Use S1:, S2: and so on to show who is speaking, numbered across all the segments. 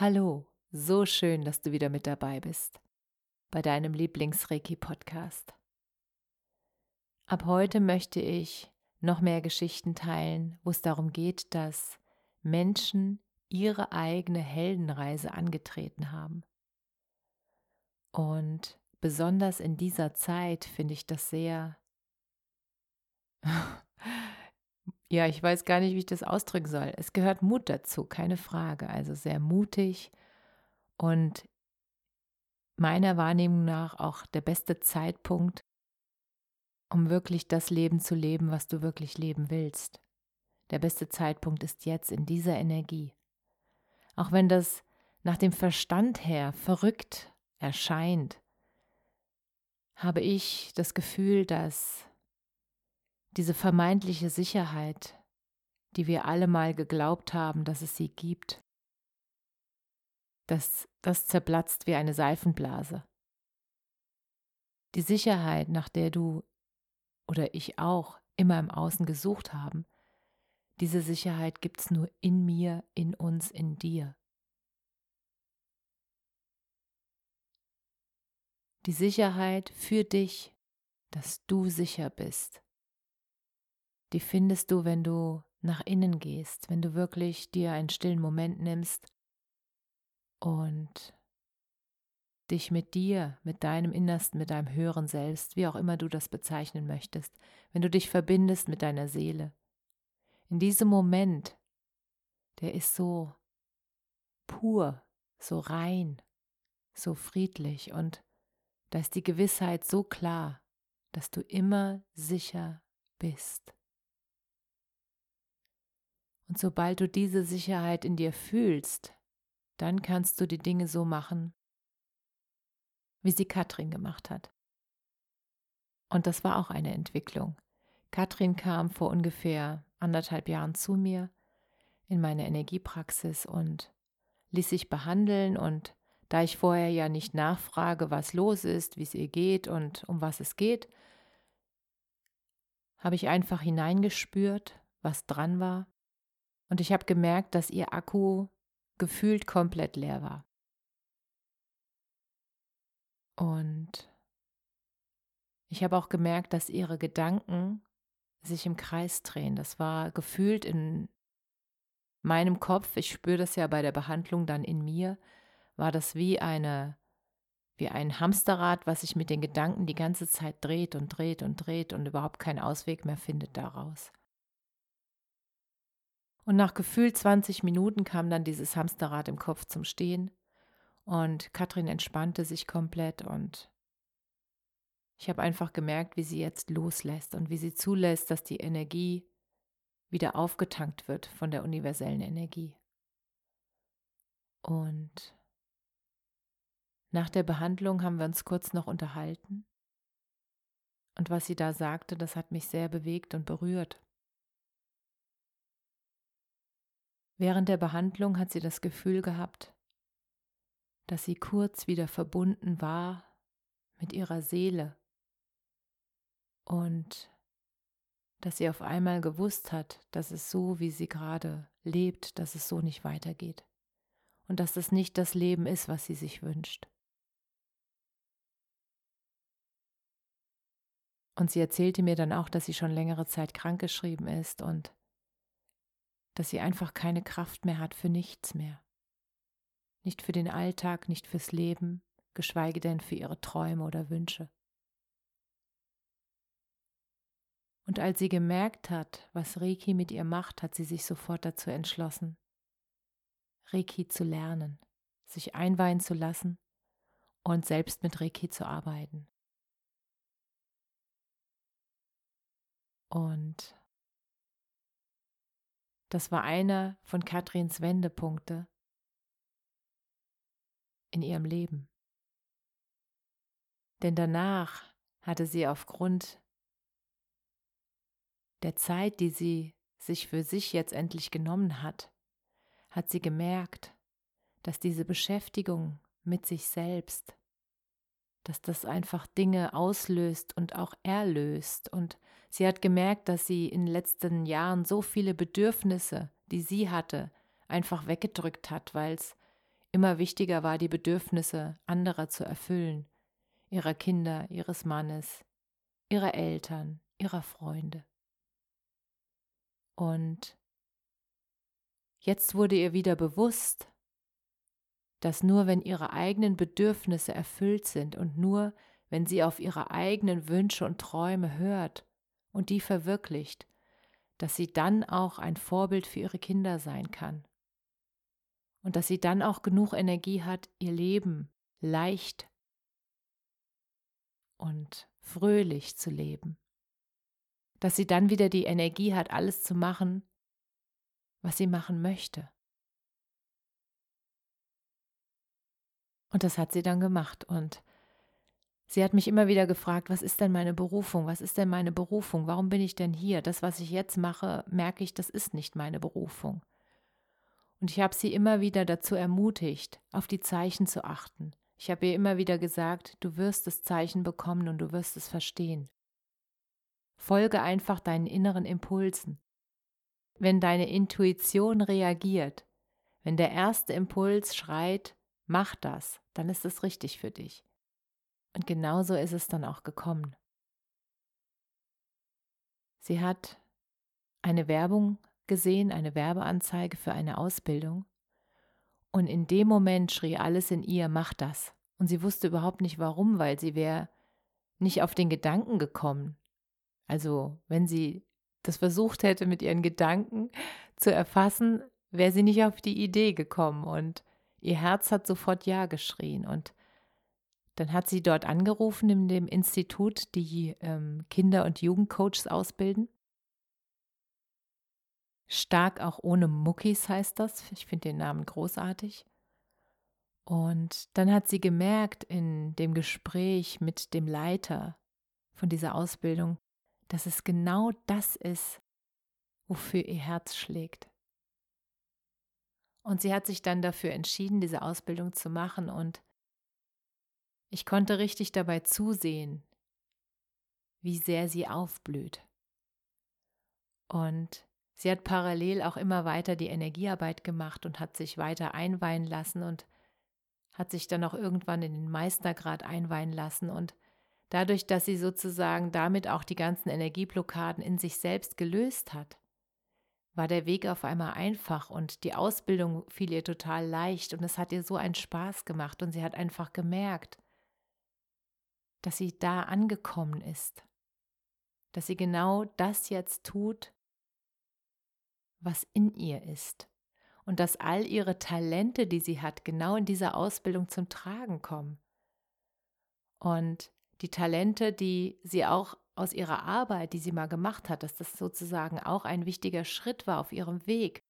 S1: Hallo, so schön, dass du wieder mit dabei bist bei deinem Lieblings-Reiki-Podcast. Ab heute möchte ich noch mehr Geschichten teilen, wo es darum geht, dass Menschen ihre eigene Heldenreise angetreten haben. Und besonders in dieser Zeit finde ich das sehr ja, ich weiß gar nicht, wie ich das ausdrücken soll. Es gehört Mut dazu, keine Frage. Also sehr mutig und meiner Wahrnehmung nach auch der beste Zeitpunkt, um wirklich das Leben zu leben, was du wirklich leben willst. Der beste Zeitpunkt ist jetzt in dieser Energie. Auch wenn das nach dem Verstand her verrückt erscheint, habe ich das Gefühl, dass diese vermeintliche Sicherheit, die wir alle mal geglaubt haben, dass es sie gibt, dass das zerplatzt wie eine Seifenblase. Die Sicherheit, nach der du oder ich auch immer im Außen gesucht haben, diese Sicherheit gibt es nur in mir, in uns, in dir. Die Sicherheit für dich, dass du sicher bist, die findest du, wenn du nach innen gehst, wenn du wirklich dir einen stillen Moment nimmst und dich mit dir, mit deinem Innersten, mit deinem höheren Selbst, wie auch immer du das bezeichnen möchtest, wenn du dich verbindest mit deiner Seele. In diesem Moment, der ist so pur, so rein, so friedlich und da ist die Gewissheit so klar, dass du immer sicher bist. Und sobald du diese Sicherheit in dir fühlst, dann kannst du die Dinge so machen, wie sie Katrin gemacht hat. Und das war auch eine Entwicklung. Katrin kam vor ungefähr anderthalb Jahren zu mir in meine Energiepraxis und ließ sich behandeln und da ich vorher ja nicht nachfrage, was los ist, wie es ihr geht und um was es geht, habe ich einfach hineingespürt, was dran war und ich habe gemerkt, dass ihr Akku gefühlt komplett leer war. Und ich habe auch gemerkt, dass ihre Gedanken sich im Kreis drehen. Das war gefühlt in meinem Kopf, ich spüre das ja bei der Behandlung dann in mir, war das wie eine wie ein Hamsterrad, was sich mit den Gedanken die ganze Zeit dreht und dreht und dreht und überhaupt keinen Ausweg mehr findet daraus. Und nach gefühlt 20 Minuten kam dann dieses Hamsterrad im Kopf zum Stehen und Katrin entspannte sich komplett und ich habe einfach gemerkt, wie sie jetzt loslässt und wie sie zulässt, dass die Energie wieder aufgetankt wird von der universellen Energie. Und nach der Behandlung haben wir uns kurz noch unterhalten. Und was sie da sagte, das hat mich sehr bewegt und berührt. Während der Behandlung hat sie das Gefühl gehabt, dass sie kurz wieder verbunden war mit ihrer Seele und dass sie auf einmal gewusst hat, dass es so, wie sie gerade lebt, dass es so nicht weitergeht und dass das nicht das Leben ist, was sie sich wünscht. Und sie erzählte mir dann auch, dass sie schon längere Zeit krankgeschrieben ist und dass sie einfach keine Kraft mehr hat für nichts mehr. Nicht für den Alltag, nicht fürs Leben, geschweige denn für ihre Träume oder Wünsche. Und als sie gemerkt hat, was Reiki mit ihr macht, hat sie sich sofort dazu entschlossen, Reiki zu lernen, sich einweihen zu lassen und selbst mit Reiki zu arbeiten. Und das war einer von Katrins Wendepunkte in ihrem Leben. Denn danach hatte sie aufgrund der Zeit, die sie sich für sich jetzt endlich genommen hat, hat sie gemerkt, dass diese Beschäftigung mit sich selbst, dass das einfach Dinge auslöst und auch erlöst. Und sie hat gemerkt, dass sie in den letzten Jahren so viele Bedürfnisse, die sie hatte, einfach weggedrückt hat, weil es immer wichtiger war, die Bedürfnisse anderer zu erfüllen, ihrer Kinder, ihres Mannes, ihrer Eltern, ihrer Freunde. Und jetzt wurde ihr wieder bewusst, dass nur wenn ihre eigenen Bedürfnisse erfüllt sind und nur wenn sie auf ihre eigenen Wünsche und Träume hört und die verwirklicht, dass sie dann auch ein Vorbild für ihre Kinder sein kann. Und dass sie dann auch genug Energie hat, ihr Leben leicht und fröhlich zu leben. Dass sie dann wieder die Energie hat, alles zu machen, was sie machen möchte. Und das hat sie dann gemacht. Und sie hat mich immer wieder gefragt, was ist denn meine Berufung? Was ist denn meine Berufung? Warum bin ich denn hier? Das, was ich jetzt mache, merke ich, das ist nicht meine Berufung. Und ich habe sie immer wieder dazu ermutigt, auf die Zeichen zu achten. Ich habe ihr immer wieder gesagt, du wirst das Zeichen bekommen und du wirst es verstehen. Folge einfach deinen inneren Impulsen. Wenn deine Intuition reagiert, wenn der erste Impuls schreit, mach das, dann ist es richtig für dich. Und genauso ist es dann auch gekommen. Sie hat eine Werbung gesehen, eine Werbeanzeige für eine Ausbildung. Und in dem Moment schrie alles in ihr, mach das. Und sie wusste überhaupt nicht warum, weil sie wäre nicht auf den Gedanken gekommen. Also wenn sie das versucht hätte, mit ihren Gedanken zu erfassen, wäre sie nicht auf die Idee gekommen. Und Ihr Herz hat sofort Ja geschrien und dann hat sie dort angerufen in dem Institut, die ähm, Kinder- und Jugendcoaches ausbilden. Stark auch ohne Muckis heißt das. Ich finde den Namen großartig. Und dann hat sie gemerkt in dem Gespräch mit dem Leiter von dieser Ausbildung, dass es genau das ist, wofür ihr Herz schlägt. Und sie hat sich dann dafür entschieden, diese Ausbildung zu machen. Und ich konnte richtig dabei zusehen, wie sehr sie aufblüht. Und sie hat parallel auch immer weiter die Energiearbeit gemacht und hat sich weiter einweihen lassen und hat sich dann auch irgendwann in den Meistergrad einweihen lassen. Und dadurch, dass sie sozusagen damit auch die ganzen Energieblockaden in sich selbst gelöst hat, war der Weg auf einmal einfach und die Ausbildung fiel ihr total leicht und es hat ihr so einen Spaß gemacht und sie hat einfach gemerkt, dass sie da angekommen ist, dass sie genau das jetzt tut, was in ihr ist und dass all ihre Talente, die sie hat, genau in dieser Ausbildung zum Tragen kommen. Und die Talente, die sie auch aus ihrer Arbeit, die sie mal gemacht hat, dass das sozusagen auch ein wichtiger Schritt war auf ihrem Weg.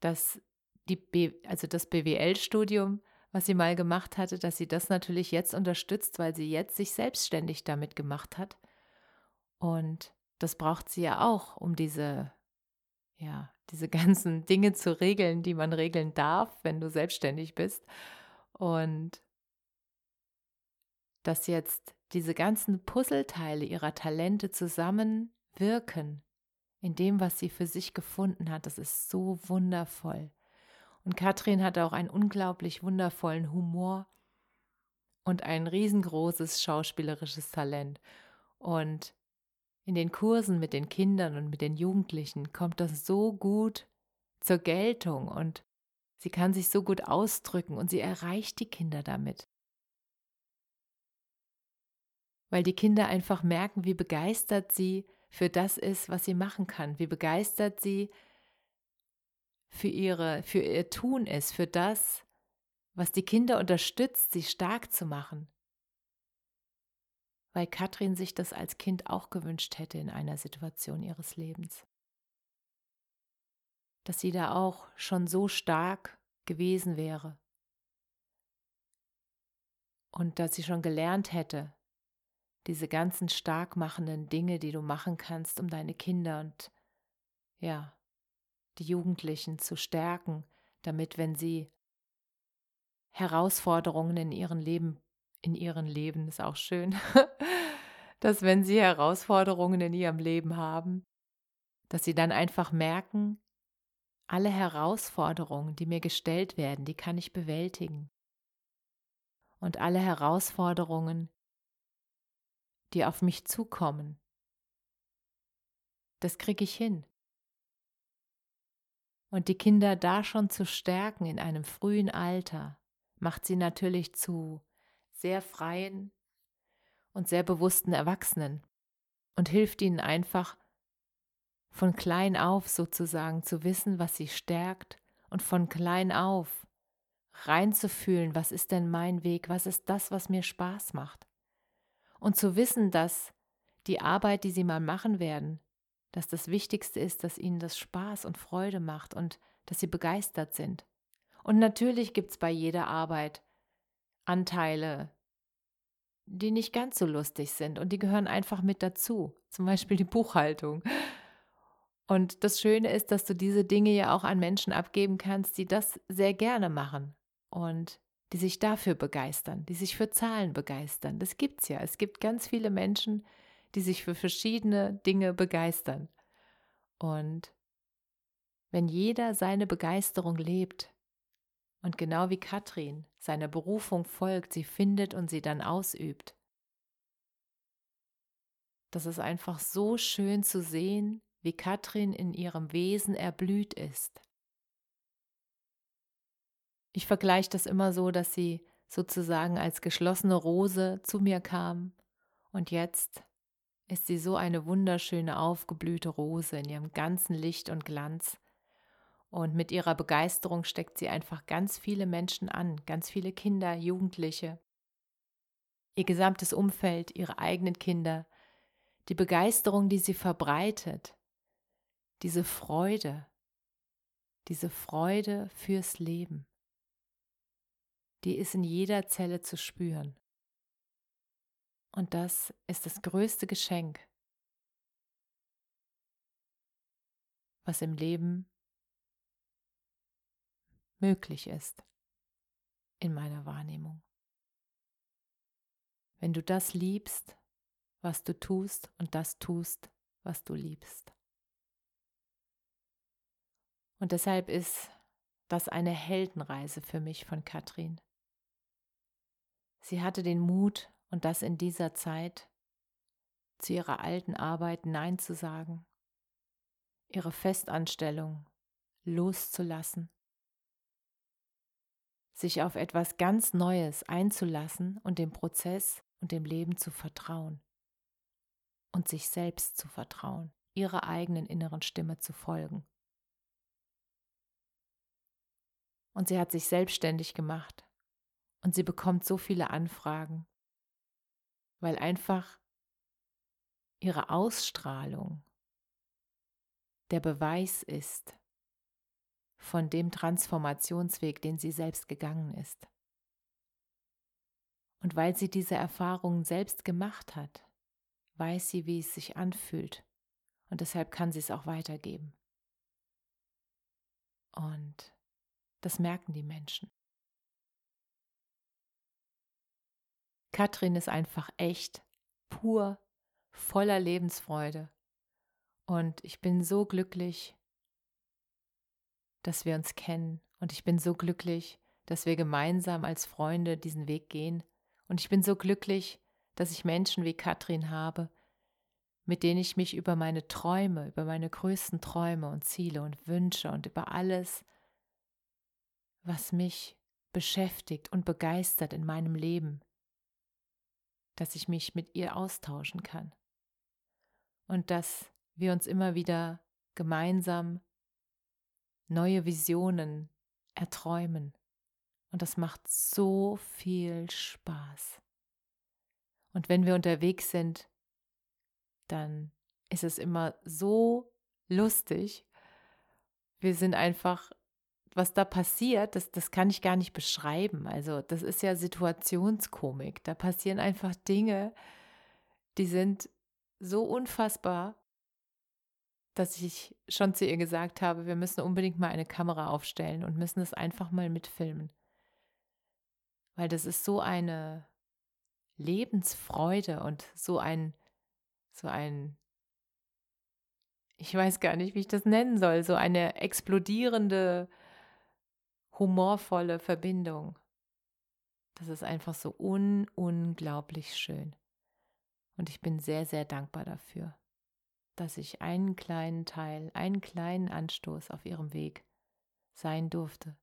S1: Dass die B, also das BWL-Studium, was sie mal gemacht hatte, dass sie das natürlich jetzt unterstützt, weil sie jetzt sich selbstständig damit gemacht hat. Und das braucht sie ja auch, um diese, ja, diese ganzen Dinge zu regeln, die man regeln darf, wenn du selbstständig bist. Und dass jetzt diese ganzen Puzzleteile ihrer Talente zusammenwirken in dem, was sie für sich gefunden hat. Das ist so wundervoll. Und Katrin hat auch einen unglaublich wundervollen Humor und ein riesengroßes schauspielerisches Talent. Und in den Kursen mit den Kindern und mit den Jugendlichen kommt das so gut zur Geltung und sie kann sich so gut ausdrücken und sie erreicht die Kinder damit weil die Kinder einfach merken, wie begeistert sie für das ist, was sie machen kann, wie begeistert sie für ihre für ihr Tun ist, für das, was die Kinder unterstützt, sie stark zu machen. Weil Katrin sich das als Kind auch gewünscht hätte in einer Situation ihres Lebens. Dass sie da auch schon so stark gewesen wäre. Und dass sie schon gelernt hätte, diese ganzen stark machenden Dinge, die du machen kannst, um deine Kinder und ja, die Jugendlichen zu stärken, damit wenn sie Herausforderungen in ihrem Leben, in ihrem Leben ist auch schön, dass wenn sie Herausforderungen in ihrem Leben haben, dass sie dann einfach merken, alle Herausforderungen, die mir gestellt werden, die kann ich bewältigen. Und alle Herausforderungen, die auf mich zukommen, das kriege ich hin und die Kinder da schon zu stärken in einem frühen Alter, macht sie natürlich zu sehr freien und sehr bewussten Erwachsenen und hilft ihnen einfach von klein auf sozusagen zu wissen, was sie stärkt und von klein auf reinzufühlen, was ist denn mein Weg, was ist das, was mir Spaß macht. Und zu wissen, dass die Arbeit, die sie mal machen werden, dass das Wichtigste ist, dass ihnen das Spaß und Freude macht und dass sie begeistert sind. Und natürlich gibt es bei jeder Arbeit Anteile, die nicht ganz so lustig sind und die gehören einfach mit dazu, zum Beispiel die Buchhaltung. Und das Schöne ist, dass du diese Dinge ja auch an Menschen abgeben kannst, die das sehr gerne machen und die sich dafür begeistern, die sich für Zahlen begeistern. Das gibt's ja. Es gibt ganz viele Menschen, die sich für verschiedene Dinge begeistern. Und wenn jeder seine Begeisterung lebt und genau wie Katrin seiner Berufung folgt, sie findet und sie dann ausübt, das ist einfach so schön zu sehen, wie Katrin in ihrem Wesen erblüht ist. Ich vergleiche das immer so, dass sie sozusagen als geschlossene Rose zu mir kam und jetzt ist sie so eine wunderschöne aufgeblühte Rose in ihrem ganzen Licht und Glanz. Und mit ihrer Begeisterung steckt sie einfach ganz viele Menschen an, ganz viele Kinder, Jugendliche, ihr gesamtes Umfeld, ihre eigenen Kinder, die Begeisterung, die sie verbreitet, diese Freude, diese Freude fürs Leben, die ist in jeder Zelle zu spüren. Und das ist das größte Geschenk, was im Leben möglich ist, in meiner Wahrnehmung. Wenn du das liebst, was du tust und das tust, was du liebst. Und deshalb ist das eine Heldenreise für mich von Katrin. Sie hatte den Mut, und das in dieser Zeit, zu ihrer alten Arbeit Nein zu sagen, ihre Festanstellung loszulassen, sich auf etwas ganz Neues einzulassen und dem Prozess und dem Leben zu vertrauen und sich selbst zu vertrauen, ihrer eigenen inneren Stimme zu folgen. Und sie hat sich selbstständig gemacht und sie bekommt so viele Anfragen weil einfach ihre Ausstrahlung der Beweis ist von dem Transformationsweg, den sie selbst gegangen ist. Und weil sie diese Erfahrungen selbst gemacht hat, weiß sie, wie es sich anfühlt und deshalb kann sie es auch weitergeben. Und das merken die Menschen. Katrin ist einfach echt, pur, voller Lebensfreude. Und ich bin so glücklich, dass wir uns kennen. Und ich bin so glücklich, dass wir gemeinsam als Freunde diesen Weg gehen. Und ich bin so glücklich, dass ich Menschen wie Katrin habe, mit denen ich mich über meine Träume, über meine größten Träume und Ziele und Wünsche und über alles, was mich beschäftigt und begeistert in meinem Leben, dass ich mich mit ihr austauschen kann und dass wir uns immer wieder gemeinsam neue Visionen erträumen Und das macht so viel Spaß. Und wenn wir unterwegs sind, dann ist es immer so lustig. Wir sind einfach, was da passiert, das, das kann ich gar nicht beschreiben. Also das ist ja Situationskomik. Da passieren einfach Dinge, die sind so unfassbar, dass ich schon zu ihr gesagt habe, wir müssen unbedingt mal eine Kamera aufstellen und müssen es einfach mal mitfilmen. Weil das ist so eine Lebensfreude und so ein, so ein, ich weiß gar nicht, wie ich das nennen soll, so eine explodierende, humorvolle Verbindung. Das ist einfach so un unglaublich schön. Und ich bin sehr, sehr dankbar dafür, dass ich einen kleinen Teil, einen kleinen Anstoß auf ihrem Weg sein durfte.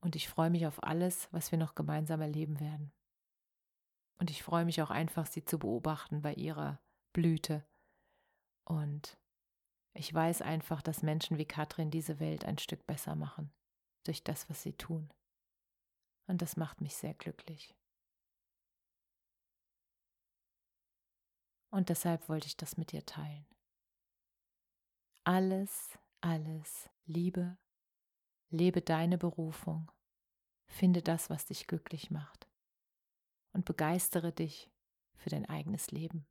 S1: Und ich freue mich auf alles, was wir noch gemeinsam erleben werden. Und ich freue mich auch einfach, sie zu beobachten bei ihrer Blüte. Und ich weiß einfach, dass Menschen wie Katrin diese Welt ein Stück besser machen durch das, was sie tun. Und das macht mich sehr glücklich. Und deshalb wollte ich das mit dir teilen. Alles, alles Liebe, lebe deine Berufung, finde das, was dich glücklich macht und begeistere dich für dein eigenes Leben.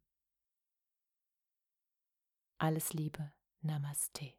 S1: Alles Liebe, Namaste.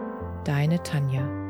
S1: deine Tanja.